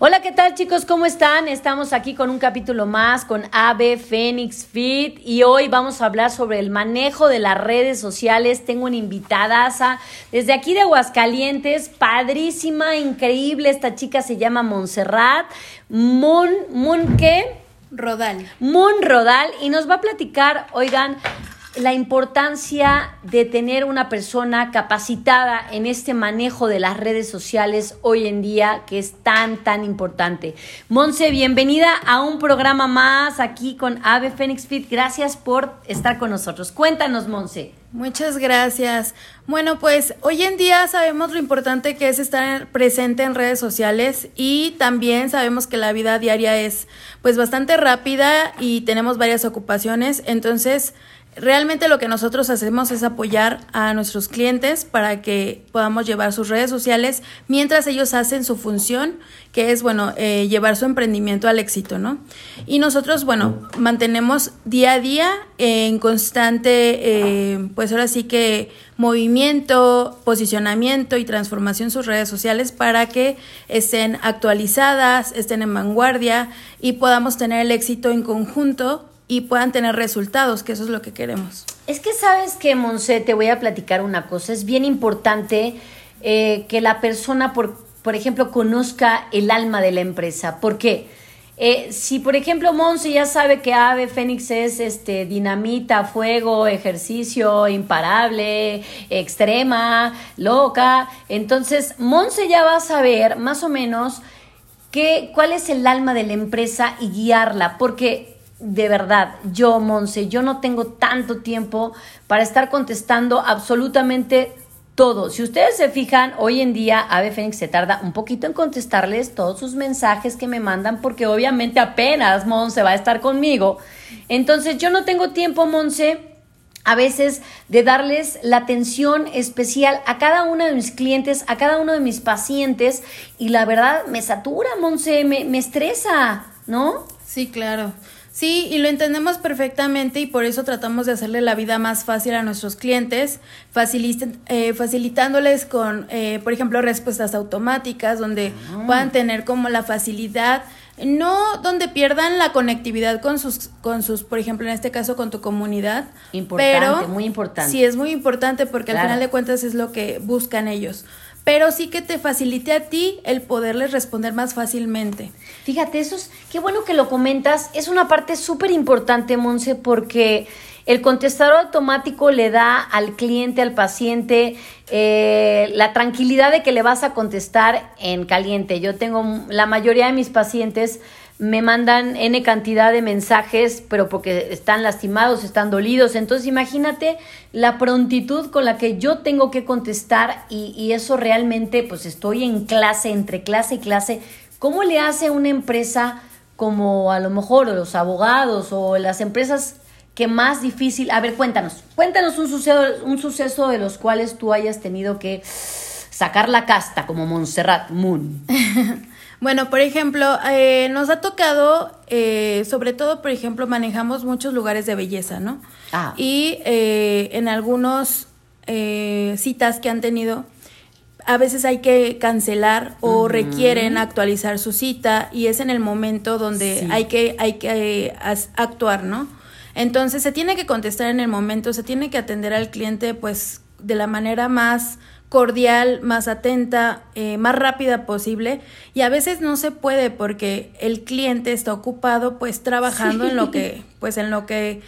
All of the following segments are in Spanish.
Hola, ¿qué tal chicos? ¿Cómo están? Estamos aquí con un capítulo más con AB Phoenix Fit y hoy vamos a hablar sobre el manejo de las redes sociales. Tengo una invitada desde aquí de Aguascalientes, padrísima, increíble. Esta chica se llama Montserrat Mon, Mon ¿qué? Rodal. Mon Rodal y nos va a platicar, oigan, la importancia de tener una persona capacitada en este manejo de las redes sociales hoy en día que es tan, tan importante. Monse, bienvenida a un programa más aquí con Ave Phoenix Fit. Gracias por estar con nosotros. Cuéntanos, Monse. Muchas gracias. Bueno, pues hoy en día sabemos lo importante que es estar presente en redes sociales y también sabemos que la vida diaria es pues bastante rápida y tenemos varias ocupaciones, entonces Realmente lo que nosotros hacemos es apoyar a nuestros clientes para que podamos llevar sus redes sociales mientras ellos hacen su función, que es, bueno, eh, llevar su emprendimiento al éxito, ¿no? Y nosotros, bueno, mantenemos día a día en constante, eh, pues ahora sí que movimiento, posicionamiento y transformación sus redes sociales para que estén actualizadas, estén en vanguardia y podamos tener el éxito en conjunto y puedan tener resultados, que eso es lo que queremos. Es que sabes que, Monse, te voy a platicar una cosa. Es bien importante eh, que la persona, por, por ejemplo, conozca el alma de la empresa. ¿Por qué? Eh, si, por ejemplo, Monse ya sabe que Ave Fénix es este, dinamita, fuego, ejercicio imparable, extrema, loca, entonces Monse ya va a saber más o menos cuál es el alma de la empresa y guiarla, porque de verdad, yo, Monse, yo no tengo tanto tiempo para estar contestando absolutamente todo. Si ustedes se fijan, hoy en día Ave Fénix se tarda un poquito en contestarles todos sus mensajes que me mandan porque obviamente apenas Monse va a estar conmigo. Entonces yo no tengo tiempo, Monse, a veces de darles la atención especial a cada uno de mis clientes, a cada uno de mis pacientes y la verdad me satura, Monse, me, me estresa, ¿no? Sí, claro. Sí, y lo entendemos perfectamente y por eso tratamos de hacerle la vida más fácil a nuestros clientes, eh, facilitándoles con, eh, por ejemplo, respuestas automáticas, donde ah. puedan tener como la facilidad, no donde pierdan la conectividad con sus, con sus, por ejemplo, en este caso con tu comunidad. Importante, pero, muy importante. Sí, es muy importante porque al final de cuentas es lo que buscan ellos pero sí que te facilite a ti el poderles responder más fácilmente. Fíjate, eso es, qué bueno que lo comentas, es una parte súper importante, Monse, porque el contestador automático le da al cliente, al paciente, eh, la tranquilidad de que le vas a contestar en caliente. Yo tengo la mayoría de mis pacientes me mandan N cantidad de mensajes, pero porque están lastimados, están dolidos. Entonces imagínate la prontitud con la que yo tengo que contestar y, y eso realmente, pues estoy en clase, entre clase y clase. ¿Cómo le hace una empresa como a lo mejor los abogados o las empresas que más difícil? A ver, cuéntanos, cuéntanos un suceso, un suceso de los cuales tú hayas tenido que sacar la casta como Montserrat Moon. Bueno, por ejemplo, eh, nos ha tocado, eh, sobre todo, por ejemplo, manejamos muchos lugares de belleza, ¿no? Ah. Y eh, en algunos citas que han tenido, a veces hay que cancelar o requieren actualizar su cita y es en el momento donde hay que, hay que actuar, ¿no? Entonces se tiene que contestar en el momento, se tiene que atender al cliente pues de la manera más cordial, más atenta, eh, más rápida posible y a veces no se puede porque el cliente está ocupado pues trabajando en lo que pues en lo que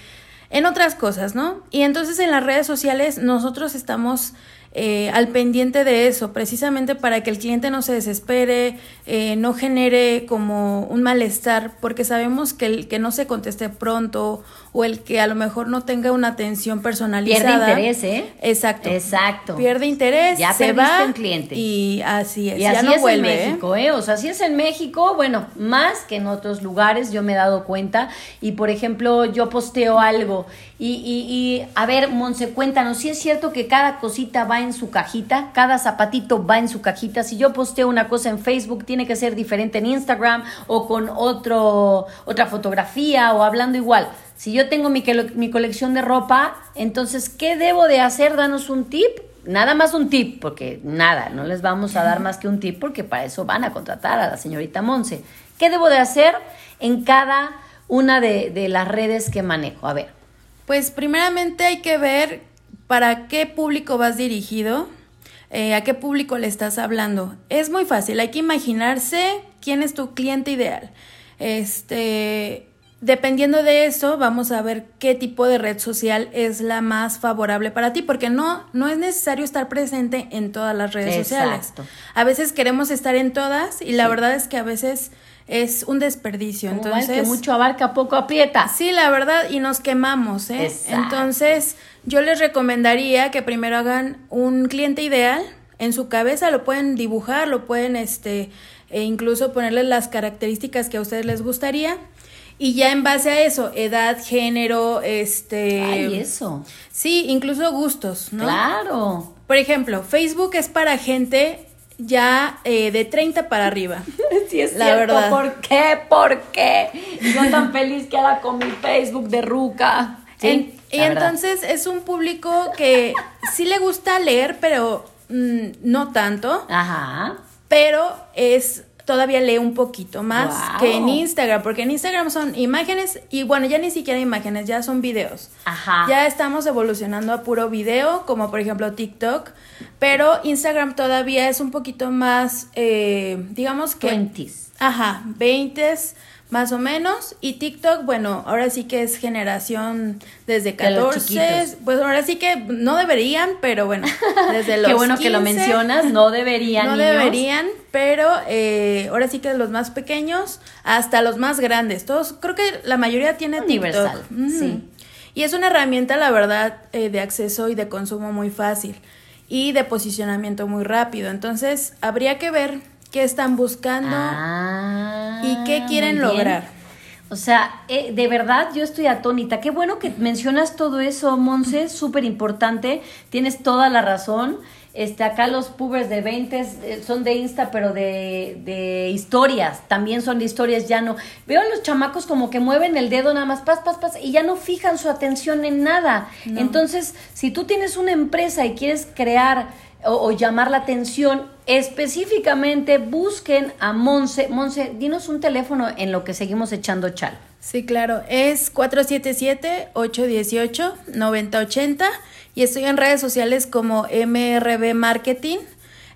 en otras cosas, ¿no? Y entonces en las redes sociales nosotros estamos eh, al pendiente de eso, precisamente para que el cliente no se desespere, eh, no genere como un malestar, porque sabemos que el que no se conteste pronto o el que a lo mejor no tenga una atención personalizada. Pierde interés, ¿eh? Exacto. Exacto. Pierde interés, ya se va un cliente. Y así es. Y así es en ¿eh? México, ¿eh? O sea, así es en México, bueno, más que en otros lugares, yo me he dado cuenta. Y por ejemplo, yo posteo algo y, y, y a ver, Monse, cuéntanos, si es cierto que cada cosita va en su cajita, cada zapatito va en su cajita. Si yo posteo una cosa en Facebook, tiene que ser diferente en Instagram o con otro, otra fotografía o hablando igual. Si yo tengo mi, mi colección de ropa, entonces, ¿qué debo de hacer? Danos un tip nada más un tip, porque nada, no les vamos a dar más que un tip porque para eso van a contratar a la señorita Monse. ¿Qué debo de hacer en cada una de, las redes que manejo? A ver. Pues primeramente hay que ver para qué público vas dirigido, eh, a qué público le estás hablando. Es muy fácil, hay que imaginarse quién es tu cliente ideal. Este, dependiendo de eso, vamos a ver qué tipo de red social es la más favorable para ti, porque no, no es necesario estar presente en todas las redes Exacto. sociales. A veces queremos estar en todas y la verdad es que a veces es un desperdicio. Entonces, que mucho abarca, poco aprieta. Sí, la verdad, y nos quemamos, ¿eh? Entonces, yo les recomendaría que primero hagan un cliente ideal en su cabeza, lo pueden dibujar, lo pueden, este, e incluso ponerles las características que a ustedes les gustaría y ya en base a eso, edad, género, este... Ay, eso. Sí, incluso gustos, ¿no? Claro. Por ejemplo, Facebook es para gente ya eh, de 30 para arriba. Sí, es la cierto. verdad. ¿Por qué? ¿Por qué? Yo tan feliz que ahora con mi Facebook de Ruca. Sí, y entonces es un público que sí le gusta leer, pero mm, no tanto. Ajá. Pero es todavía lee un poquito más que en Instagram, porque en Instagram son imágenes y bueno, ya ni siquiera imágenes, ya son videos. Ajá. Ya estamos evolucionando a puro video, como por ejemplo TikTok, pero Instagram todavía es un poquito más, eh, digamos que... 20 Ajá, 20 más o menos. Y TikTok, bueno, ahora sí que es generación desde 14. Pues ahora sí que no deberían, pero bueno, desde los Qué bueno que lo mencionas, no deberían. No deberían, pero eh, ahora sí que los más pequeños hasta los más grandes. Todos, creo que la mayoría tiene Universal, sí. Y es una herramienta, la verdad, eh, de acceso y de consumo muy fácil y de posicionamiento muy rápido. Entonces, habría que ver qué están buscando ah, y qué quieren lograr. O sea, eh, de verdad yo estoy atónita. Qué bueno que mencionas todo eso, Monse, súper importante. Tienes toda la razón. Este, acá los pubers de 20 eh, son de Insta, pero de, de, historias. También son de historias, ya no. Veo a los chamacos como que mueven el dedo nada más, pas, pas, pas, y ya no fijan su atención en nada. Entonces, si tú tienes una empresa y quieres crear o, llamar la atención, específicamente busquen a Monse. Monse, dinos un teléfono en lo que seguimos echando chal. Sí, claro, es 477-818-9080 y estoy en redes sociales como MRB Marketing.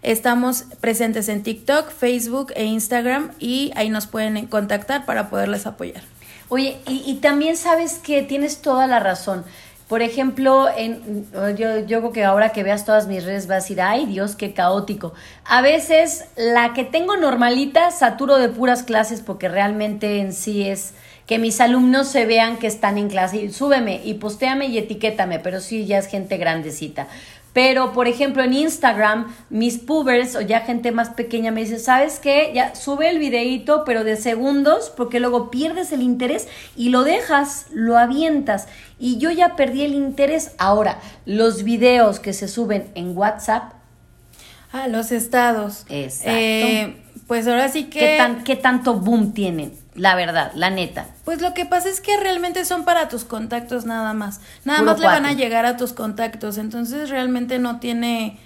Estamos presentes en TikTok, Facebook e Instagram y ahí nos pueden contactar para poderles apoyar. Oye, y, y también sabes que tienes toda la razón. Por ejemplo, en, yo, yo creo que ahora que veas todas mis redes vas a decir, ay Dios, qué caótico. A veces la que tengo normalita saturo de puras clases porque realmente en sí es que mis alumnos se vean que están en clase y súbeme y postéame y etiquétame, pero sí ya es gente grandecita. Pero, por ejemplo, en Instagram, mis pubers o ya gente más pequeña me dice, ¿sabes qué? Ya sube el videíto, pero de segundos, porque luego pierdes el interés y lo dejas, lo avientas. Y yo ya perdí el interés. Ahora, los videos que se suben en WhatsApp. Ah, los estados. Exacto. Eh, pues ahora sí que... ¿Qué, tan, ¿Qué tanto boom tienen? La verdad, la neta. Pues lo que pasa es que realmente son para tus contactos nada más. Nada más le van a llegar a tus contactos. Entonces realmente no tiene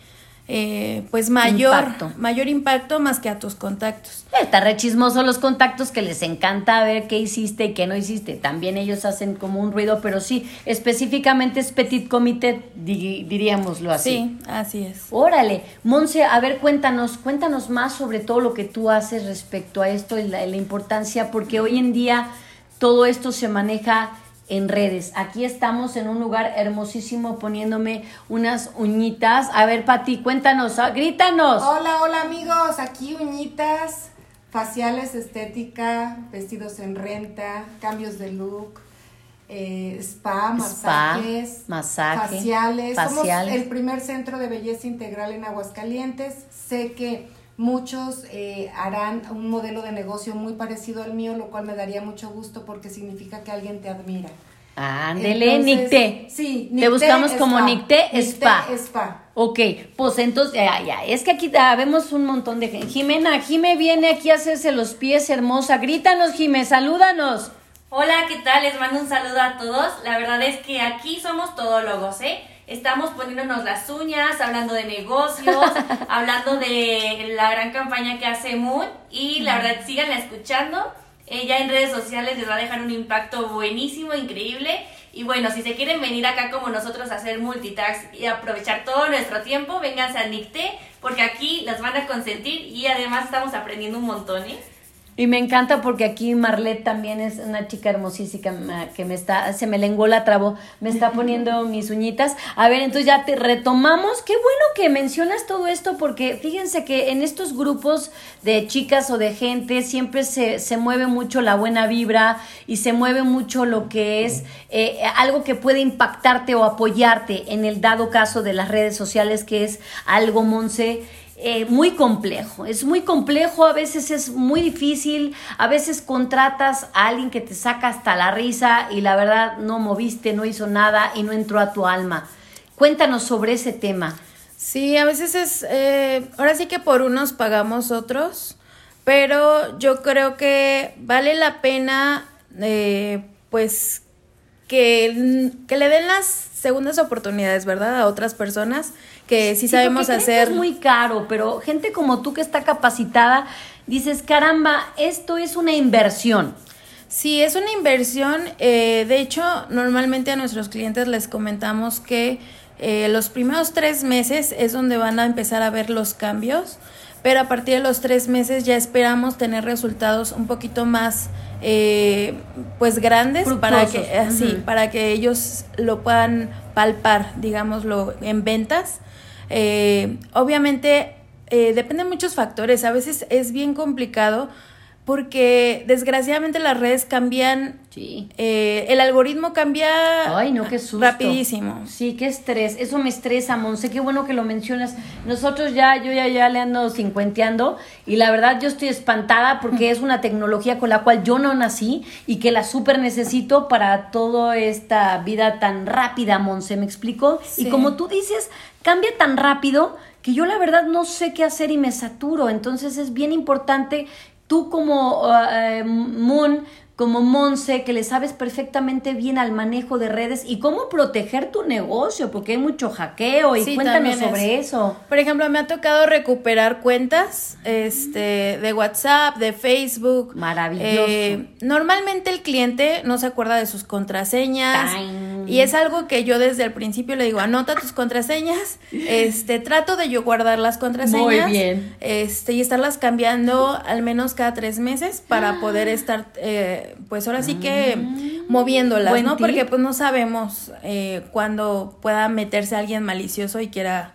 eh, pues mayor impacto. mayor impacto más que a tus contactos. Está re chismoso los contactos que les encanta ver qué hiciste y qué no hiciste. También ellos hacen como un ruido, pero sí, específicamente es petit comité, diríamoslo así. Sí, así es. Órale, Monse, a ver, cuéntanos, cuéntanos más sobre todo lo que tú haces respecto a esto y la importancia, porque hoy en día todo esto se maneja en redes. Aquí estamos en un lugar hermosísimo poniéndome unas uñitas. A ver, Pati, cuéntanos, ah, grítanos. Hola, hola amigos, aquí uñitas, faciales, estética, vestidos en renta, cambios de look. Eh, spa, masajes, faciales. Somos el primer centro de belleza integral en Aguascalientes. Sé que Muchos eh, harán un modelo de negocio muy parecido al mío, lo cual me daría mucho gusto porque significa que alguien te admira. Ándele, Nicte. Sí, Nicte Te buscamos como Nicte Spa. Spa. Ok, pues entonces, ya, ya, es que aquí vemos un montón de gente. Jimena, Jime viene aquí a hacerse los pies hermosa. Grítanos, Jime, salúdanos. Hola, ¿qué tal? Les mando un saludo a todos. La verdad es que aquí somos todólogos, ¿eh? Estamos poniéndonos las uñas, hablando de negocios, hablando de la gran campaña que hace Moon y la verdad sigan escuchando. Ella en redes sociales les va a dejar un impacto buenísimo, increíble. Y bueno, si se quieren venir acá como nosotros a hacer multitask y aprovechar todo nuestro tiempo, vénganse a NICTE, porque aquí las van a consentir y además estamos aprendiendo un montón, ¿eh? Y me encanta porque aquí Marlet también es una chica hermosísima que me está, se me lenguó la trabo, me está poniendo mis uñitas. A ver, entonces ya te retomamos. Qué bueno que mencionas todo esto porque fíjense que en estos grupos de chicas o de gente siempre se, se mueve mucho la buena vibra y se mueve mucho lo que es eh, algo que puede impactarte o apoyarte en el dado caso de las redes sociales, que es algo, Monse eh, muy complejo. Es muy complejo, a veces es muy difícil, a veces contratas a alguien que te saca hasta la risa y la verdad no moviste, no hizo nada y no entró a tu alma. Cuéntanos sobre ese tema. Sí, a veces es, eh, ahora sí que por unos pagamos otros, pero yo creo que vale la pena, eh, pues, que, que le den las segundas oportunidades, ¿verdad? A otras personas que sí, sabemos hacer. es muy caro, pero gente como tú que está capacitada, dices, caramba, esto es una inversión. Sí, es una inversión. Eh, de hecho, normalmente a nuestros clientes les comentamos que eh, los primeros tres meses es donde van a empezar a ver los cambios, pero a partir de los tres meses ya esperamos tener resultados un poquito más eh, pues grandes para que así para que ellos lo puedan palpar digámoslo en ventas eh, obviamente, eh, depende de muchos factores. A veces es bien complicado porque desgraciadamente las redes cambian. Sí. Eh, el algoritmo cambia Ay, no, qué susto. rapidísimo. Sí, qué estrés. Eso me estresa, Monse. Qué bueno que lo mencionas. Nosotros ya, yo ya, ya le ando cincuenteando y la verdad yo estoy espantada porque es una tecnología con la cual yo no nací y que la súper necesito para toda esta vida tan rápida, Monse. ¿Me explico? Y como tú dices, cambia tan rápido que yo la verdad no sé qué hacer y me saturo. Entonces es bien importante tú como uh, Moon, como Monse, que le sabes perfectamente bien al manejo de redes y cómo proteger tu negocio, porque hay mucho hackeo y cuéntanos sobre eso. Por ejemplo, me ha tocado recuperar cuentas este, de WhatsApp, de Facebook. Maravilloso. Eh, normalmente el cliente no se acuerda de sus contraseñas. Y es algo que yo desde el principio le digo, anota tus contraseñas, este, trato de yo guardar las contraseñas. Muy bien. Este, y estarlas cambiando al menos cada tres meses para poder estar, eh, pues ahora sí que ah. moviéndolas, ¿no? Porque pues no sabemos eh, cuándo pueda meterse alguien malicioso y quiera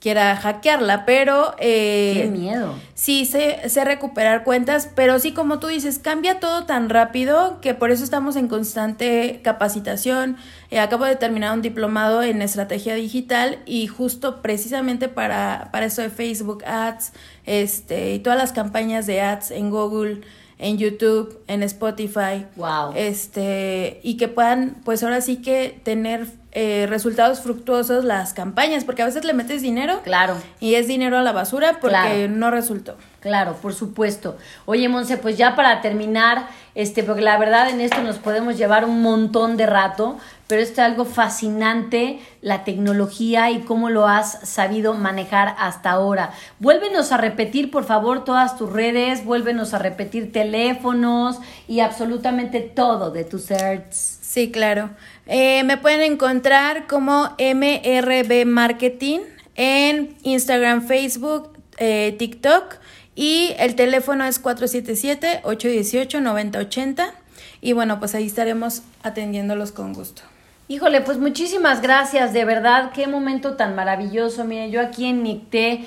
quiera hackearla, pero... Eh, Qué miedo. Sí, sé, sé, recuperar cuentas, pero sí, como tú dices, cambia todo tan rápido que por eso estamos en constante capacitación. Eh, acabo de terminar un diplomado en estrategia digital y justo precisamente para, para eso de Facebook Ads este, y todas las campañas de ads en Google en YouTube, en Spotify. Wow. Este, y que puedan, pues ahora sí que tener eh, resultados fructuosos las campañas, porque a veces le metes dinero. Claro. Y es dinero a la basura porque no resultó. Claro, por supuesto. Oye, Monse, pues ya para terminar, este, porque la verdad en esto nos podemos llevar un montón de rato, pero esto es algo fascinante, la tecnología y cómo lo has sabido manejar hasta ahora. Vuélvenos a repetir, por favor, todas tus redes, vuélvenos a repetir teléfonos y absolutamente todo de tus certs. Sí, claro. Eh, me pueden encontrar como MRB Marketing en Instagram, Facebook, eh, TikTok y el teléfono es 477-818-9080 y bueno, pues ahí estaremos atendiéndolos con gusto. Híjole, pues muchísimas gracias, de verdad, qué momento tan maravilloso. Mire, yo aquí en NICTE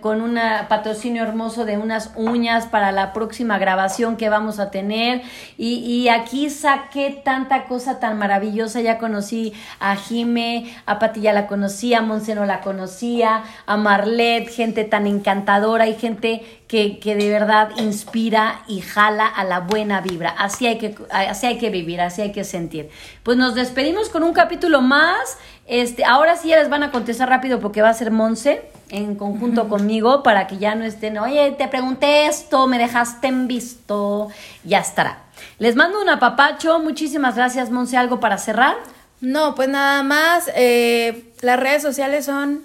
con un patrocinio hermoso de unas uñas para la próxima grabación que vamos a tener. Y, y, aquí saqué tanta cosa tan maravillosa. Ya conocí a Jime, a Pati ya la conocía, a Monse no la conocía, a Marlet, gente tan encantadora y gente que, que de verdad inspira y jala a la buena vibra. Así hay, que, así hay que vivir, así hay que sentir. Pues nos despedimos con un capítulo más. Este, ahora sí ya les van a contestar rápido porque va a ser Monse en conjunto conmigo para que ya no estén, oye, te pregunté esto, me dejaste en visto, ya estará. Les mando un apapacho, muchísimas gracias, Monse, ¿algo para cerrar? No, pues nada más, eh, las redes sociales son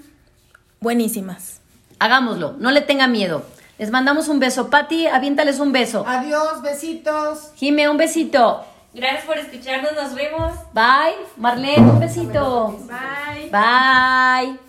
buenísimas. Hagámoslo, no le tenga miedo. Les mandamos un beso. Patti, aviéntales un beso. Adiós, besitos. Jime, un besito. Gracias por escucharnos, nos vemos. Bye. Marlene, un besito. Bye. Bye.